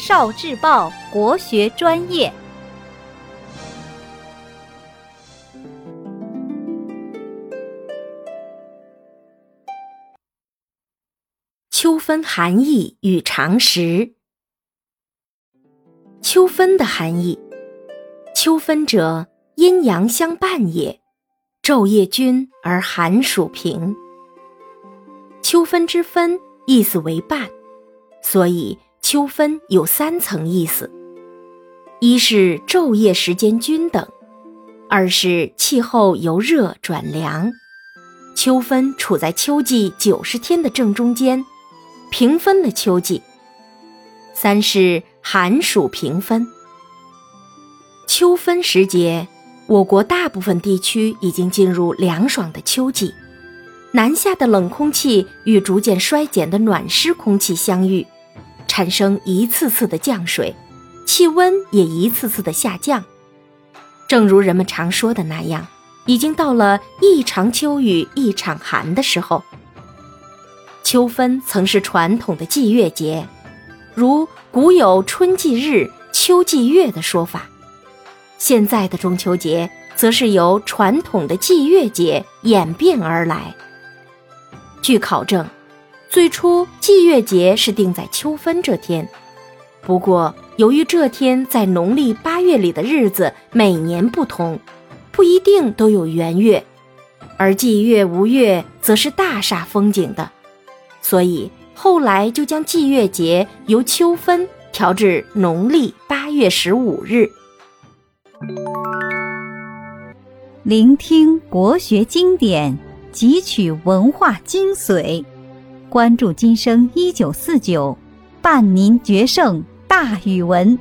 少智报国学专业。秋分含义与常识。秋分的含义：秋分者，阴阳相伴也，昼夜均而寒暑平。秋分之分，意思为半，所以秋分有三层意思：一是昼夜时间均等；二是气候由热转凉，秋分处在秋季九十天的正中间。平分了秋季。三是寒暑平分。秋分时节，我国大部分地区已经进入凉爽的秋季，南下的冷空气与逐渐衰减的暖湿空气相遇，产生一次次的降水，气温也一次次的下降。正如人们常说的那样，已经到了一场秋雨一场寒的时候。秋分曾是传统的祭月节，如古有“春祭日，秋祭月”的说法。现在的中秋节，则是由传统的祭月节演变而来。据考证，最初祭月节是定在秋分这天，不过由于这天在农历八月里的日子每年不同，不一定都有圆月，而祭月无月，则是大煞风景的。所以后来就将祭月节由秋分调至农历八月十五日。聆听国学经典，汲取文化精髓，关注今生一九四九，伴您决胜大语文。